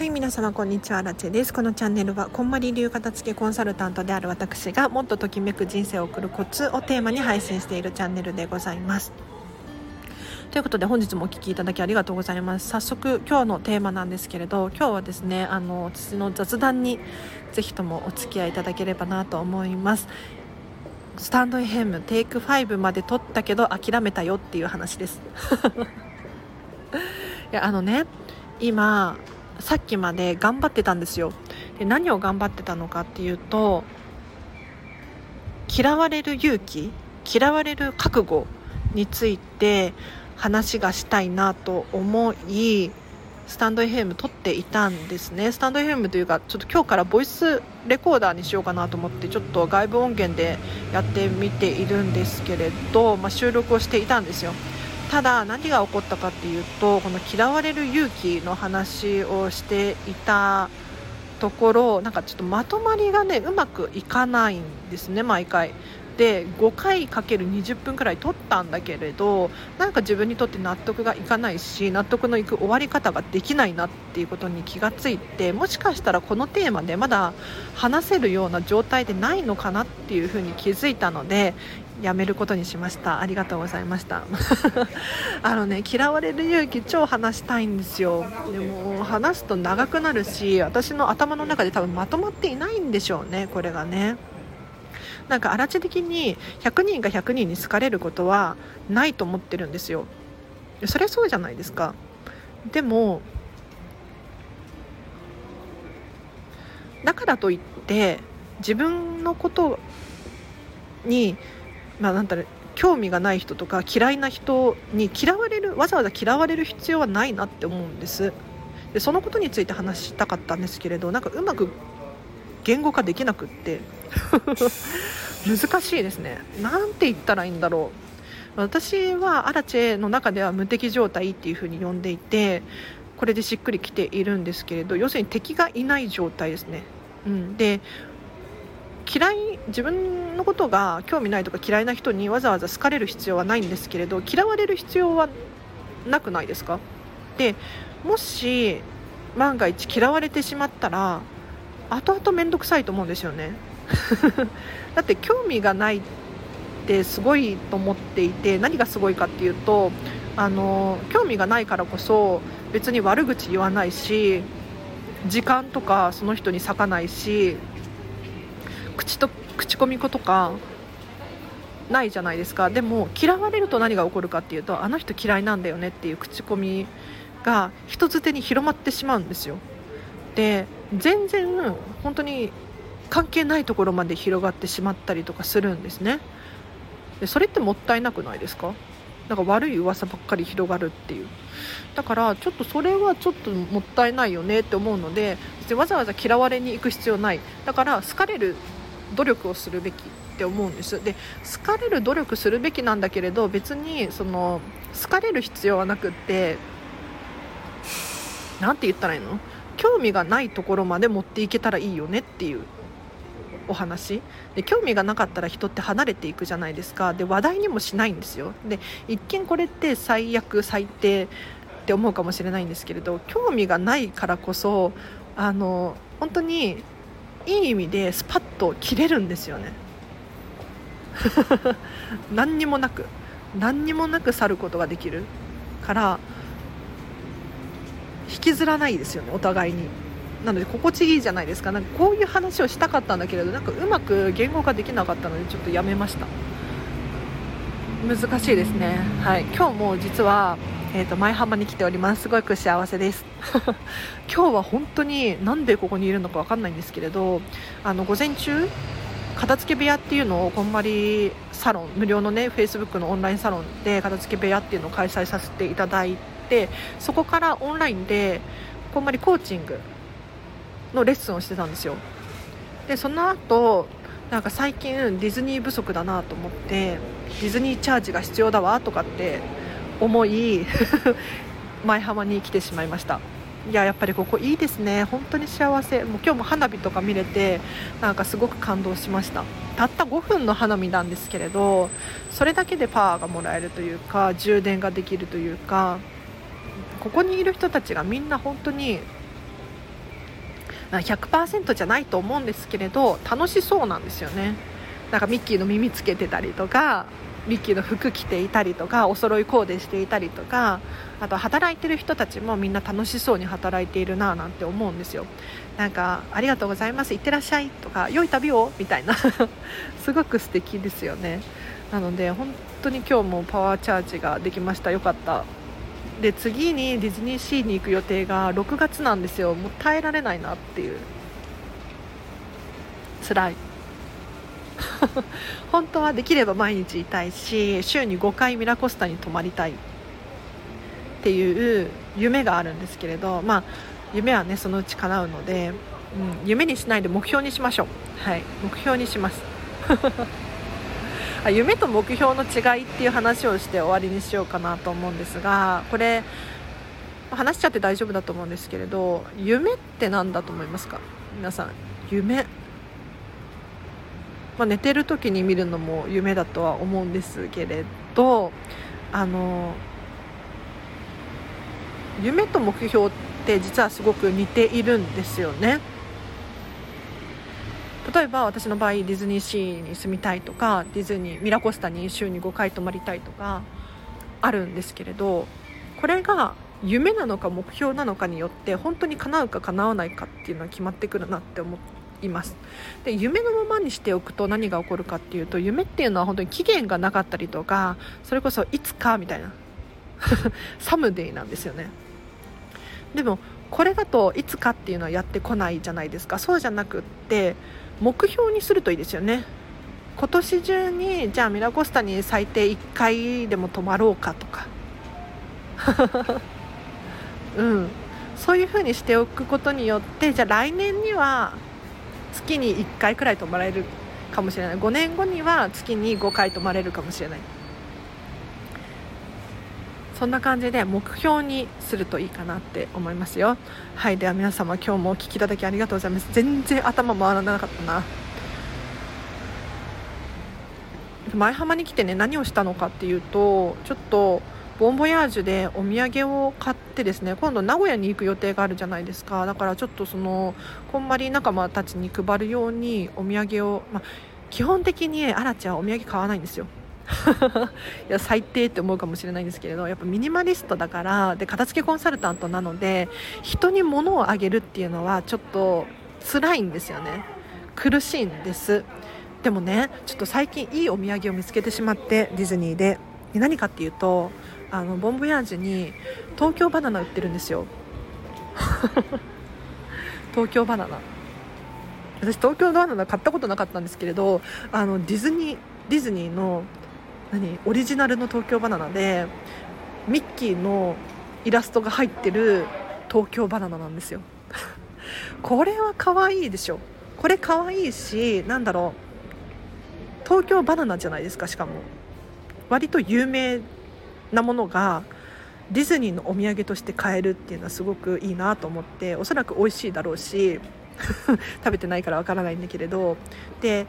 はい、皆様こんにちは、ラチェです。このチャンネルは、こんまり流片付けコンサルタントである私が、もっとときめく人生を送るコツをテーマに配信しているチャンネルでございます。ということで本日もお聴きいただきありがとうございます早速今日のテーマなんですけれど今日はですねあの私の雑談にぜひともお付き合いいただければなと思いますスタンド FM テイク5まで撮ったけど諦めたよっていう話です いやあのね今さっきまで頑張ってたんですよ。で何を頑張ってたのかっていうと嫌われる勇気嫌われる覚悟について話がしたいなと思いスタンド FM 撮っていたんですね。スタンド FM というかちょっと今日からボイスレコーダーにしようかなと思ってちょっと外部音源でやってみているんですけれど、まあ、収録をしていたんですよ。ただ何が起こったかっていうとこの嫌われる勇気の話をしていたところなんかちょっとまとまりがねうまくいかないんですね毎回。で5回かける20分くらい取ったんだけれどなんか自分にとって納得がいかないし納得のいく終わり方ができないなっていうことに気がついてもしかしたらこのテーマでまだ話せるような状態でないのかなっていうふうに気づいたのでやめることにしました。ありがとうございました。あのね嫌われる勇気超話したいんですよ。でも話すと長くなるし私の頭の中で多分まとまっていないんでしょうねこれがね。なんか荒地的に100人が100人に好かれることはないと思ってるんですよ。それそうじゃないですか。でもだからといって自分のことにまあなんだろう興味がない人とか嫌いな人に嫌われるわざわざ嫌われる必要はないなって思うんです。でそのことについて話したかったんですけれどなんかうまく言語化できなくって。難しいですね。なんて言ったらいいんだろう。私はアラチェの中では無敵状態っていう風に呼んでいてこれでしっくりきているんですけれど要するに敵がいない状態ですね、うん、で嫌い自分のことが興味ないとか嫌いな人にわざわざ好かれる必要はないんですけれど嫌われる必要はなくないですか？でもし万が一嫌われてしまったら後々面倒くさいと思うんですよね。だって興味がないってすごいと思っていて何がすごいかっていうとあの興味がないからこそ別に悪口言わないし時間とかその人に割かないし口と口コミ子とかないじゃないですか。でも嫌われると何が起こるかっていうとあの人嫌いなんだよねっていう口コミが人づてに広まってしまうんですよ。で全然本当に関係ないところまで広がってしまったりとかするんですね。でそれってもったいなくないですか？なんか悪い噂ばっかり広がるっていう。だからちょっとそれはちょっともったいないよねって思うのでわざわざ嫌われに行く必要ない。だから好かれる努力をするべきって思うんです。で好かれる努力するべきなんだけれど別にその好かれる必要はなくって何て言ったらいいの？興味がないところまで持っていけたらいいよねっていうお話。で興味がなかったら人って離れていくじゃないですか。で話題にもしないんですよ。で一見これって最悪最低って思うかもしれないんですけれど興味がないからこそあの本当にいい意味でスパッと切れるんですよね。何にもなく。何にもなく去ることができるから引きずらないですよねお互いに。なので心地いいじゃないですか。なんかこういう話をしたかったんだけれどなんかうまく言語化できなかったのでちょっとやめました。難しいですね。はい。今日も実はえーと、前浜に来ております。すごく幸せです。今日は本当になんでここにいるのか分かんないんですけれどあの午前中片付け部屋っていうのをこんまりサロン無料のねフェイスブックのオンラインサロンで片付け部屋っていうのを開催させていただいてそこからオンラインでこんまりコーチングのレッスンをしてたんですよ。でその後なんか最近ディズニー不足だなと思ってディズニーチャージが必要だわとかって思い 前浜に来てしまいました。いややっぱりここいいですね。本当に幸せ。もう今日も花火とか見れてなんかすごく感動しました。たった5分の花火なんですけれどそれだけでパワーがもらえるというか充電ができるというかここにいる人たちがみんな本当に100%じゃないと思うんですけれど楽しそうなんですよね。なんかミッキーの耳つけてたりとかミッキーの服着ていたりとかお揃いコーデしていたりとかあと働いてる人たちもみんな楽しそうに働いているななんて思うんですよ。なんかありがとうございますいってらっしゃいとか良い旅をみたいな。すごく素敵ですよね。なので本当に今日もパワーチャージができました。よかった。で次にディズニーシーに行く予定が6月なんですよ。もう耐えられないなっていう。辛い。本当はできれば毎日いたいし週に5回ミラコスタに泊まりたいっていう夢があるんですけれどまあ夢はねそのうち叶うので、うん、夢にしないで目標にしましょう。はい目標にします。夢と目標の違いっていう話をして終わりにしようかなと思うんですがこれ話しちゃって大丈夫だと思うんですけれど夢って何だと思いますか？皆さん。夢。まあ、寝てる時に見るのも夢だとは思うんですけれどあの夢と目標って実はすごく似ているんですよね。例えば私の場合ディズニーシーに住みたいとかディズニーミラコスタに週に5回泊まりたいとかあるんですけれどこれが夢なのか目標なのかによって本当に叶うか叶わないかっていうのは決まってくるなって思っています。で夢のままにしておくと何が起こるかっていうと夢っていうのは本当に期限がなかったりとかそれこそいつかみたいな。サムデイなんですよね。でもこれだといつかっていうのはやってこないじゃないですか。そうじゃなくって目標にするといいですよね。今年中にじゃあミラコスタに最低1回でも泊まろうかとか。うん。そういうふうにしておくことによってじゃあ来年には月に1回くらい泊まれるかもしれない。5年後には月に5回泊まれるかもしれない。そんな感じで目標にするといいかなって思いますよ。はいでは皆様今日もお聴きいただきありがとうございます。全然頭回らなかったな。前浜に来てね何をしたのかっていうとちょっとボンボヤージュでお土産を買ってですね今度名古屋に行く予定があるじゃないですか。だからちょっとそのこんまり仲間たちに配るようにお土産を、まあ、基本的にアラちゃんお土産買わないんですよ。いや最低って思うかもしれないんですけれどやっぱミニマリストだからで片付けコンサルタントなので人に物をあげるっていうのはちょっと辛いんですよね。苦しいんです。でもねちょっと最近いいお土産を見つけてしまってディズニーで何かっていうとあのボンボヤージュに東京バナナ売ってるんですよ。東京バナナ。私東京バナナ買ったことなかったんですけれどあのディズニーディズニーの何オリジナルの東京バナナでミッキーのイラストが入ってる東京バナナなんですよ。これは可愛いでしょ。これ可愛いしなんだろう。東京バナナじゃないですかしかも。割と有名なものがディズニーのお土産として買えるっていうのはすごくいいなと思っておそらく美味しいだろうし 食べてないからわからないんだけれどで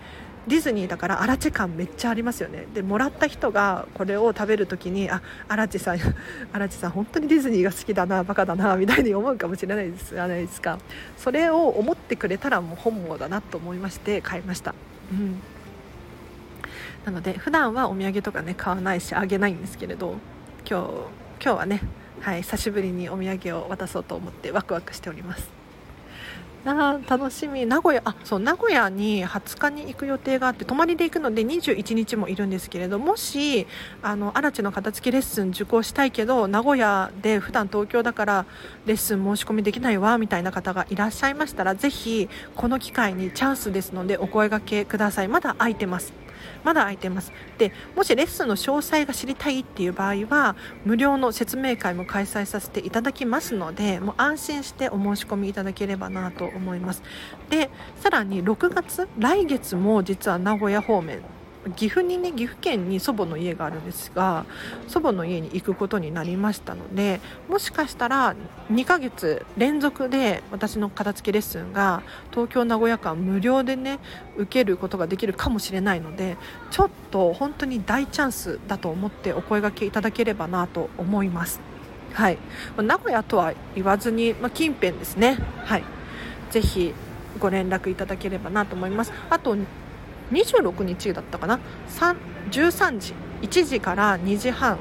ディズニーだからアラチェ感めっちゃありますよね。でもらった人がこれを食べる時にあアラチェさん アラチェさん本当にディズニーが好きだなバカだなみたいに思うかもしれないですじゃないですか。それを思ってくれたらもう本望だなと思いまして買いました、うん、なので普段はお土産とかね買わないしあげないんですけれど。今日今日はね、はい、久しぶりにお土産を渡そうと思ってワクワクしております。な楽しみ。名古屋あそう名古屋に20日に行く予定があって泊まりで行くので21日もいるんですけれどもしあの荒地の片付けレッスン受講したいけど名古屋で普段東京だからレッスン申し込みできないわみたいな方がいらっしゃいましたらぜひこの機会にチャンスですのでお声がけください。まだ空いてます。まだ空いてます。でもしレッスンの詳細が知りたいっていう場合は無料の説明会も開催させていただきますのでもう安心してお申し込みいただければなと思います。でさらに6月来月も実は名古屋方面岐阜にね岐阜県に祖母の家があるんですが祖母の家に行くことになりましたのでもしかしたら2ヶ月連続で私の片付けレッスンが東京名古屋間無料でね受けることができるかもしれないのでちょっと本当に大チャンスだと思ってお声がけいただければなと思います。はい、名古屋とは言わずに、まあ、近辺ですね。はいぜひご連絡いただければなと思いますあと26日だったかな？13時。1時から2時半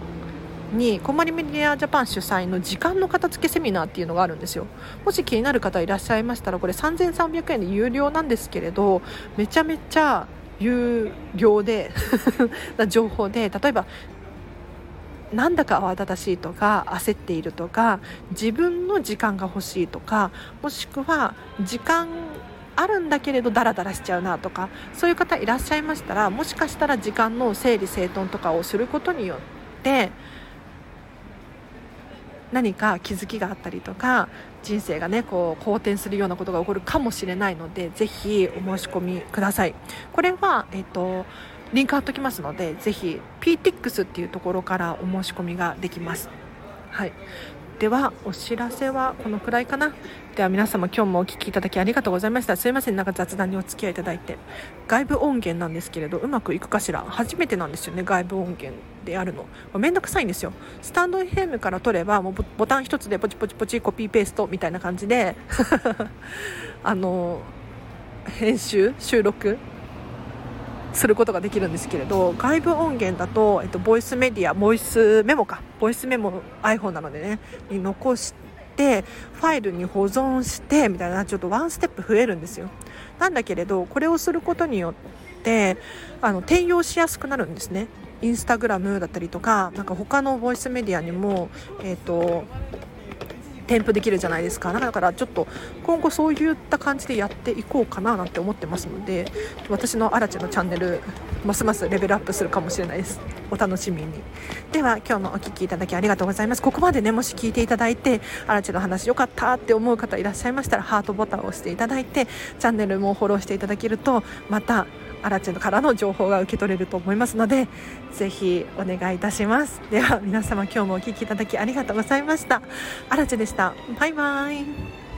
にコマリメディアジャパン主催の時間の片付けセミナーっていうのがあるんですよ。もし気になる方いらっしゃいましたらこれ3300円で有料なんですけれどめちゃめちゃ有料でな 情報で例えばなんだか慌ただしいとか焦っているとか自分の時間が欲しいとかもしくは時間あるんだけれどダラダラしちゃうなとかそういう方いらっしゃいましたらもしかしたら時間の整理整頓とかをすることによって何か気づきがあったりとか人生がねこう好転するようなことが起こるかもしれないのでぜひお申し込みください。これは、えっと、リンク貼っときますのでぜひ PTX っていうところからお申し込みができます。はい。ではお知らせはこのくらいかな。では皆様今日もお聴きいただきありがとうございました。すいません。なんか雑談にお付き合いいただいて。外部音源なんですけれどうまくいくかしら。初めてなんですよね。外部音源であるの。めんどくさいんですよ。スタンド FM から取ればもうボタン1つでポチポチポチコピーペーストみたいな感じで。あの編集収録することができるんですけれど外部音源だと、えっと、ボイスメディアボイスメモか。ボイスメモ iPhone なのでねに残してファイルに保存してみたいなちょっとワンステップ増えるんですよ。なんだけれどこれをすることによってあの転用しやすくなるんですね。インスタグラムだったりとかなんか他のボイスメディアにも、えーと添付できるじゃないですか。だからちょっと今後そういった感じでやっていこうかななんて思ってますので私のアラチェのチャンネルますますレベルアップするかもしれないです。お楽しみに。では今日もお聴きいただきありがとうございます。ここまでねもし聞いていただいてアラチェの話良かったって思う方いらっしゃいましたらハートボタンを押していただいてチャンネルもフォローしていただけるとまたアラチェからの情報が受け取れると思いますのでぜひお願いいたします。では皆様今日もお聴きいただきありがとうございました。アラチェでした。バイバイ。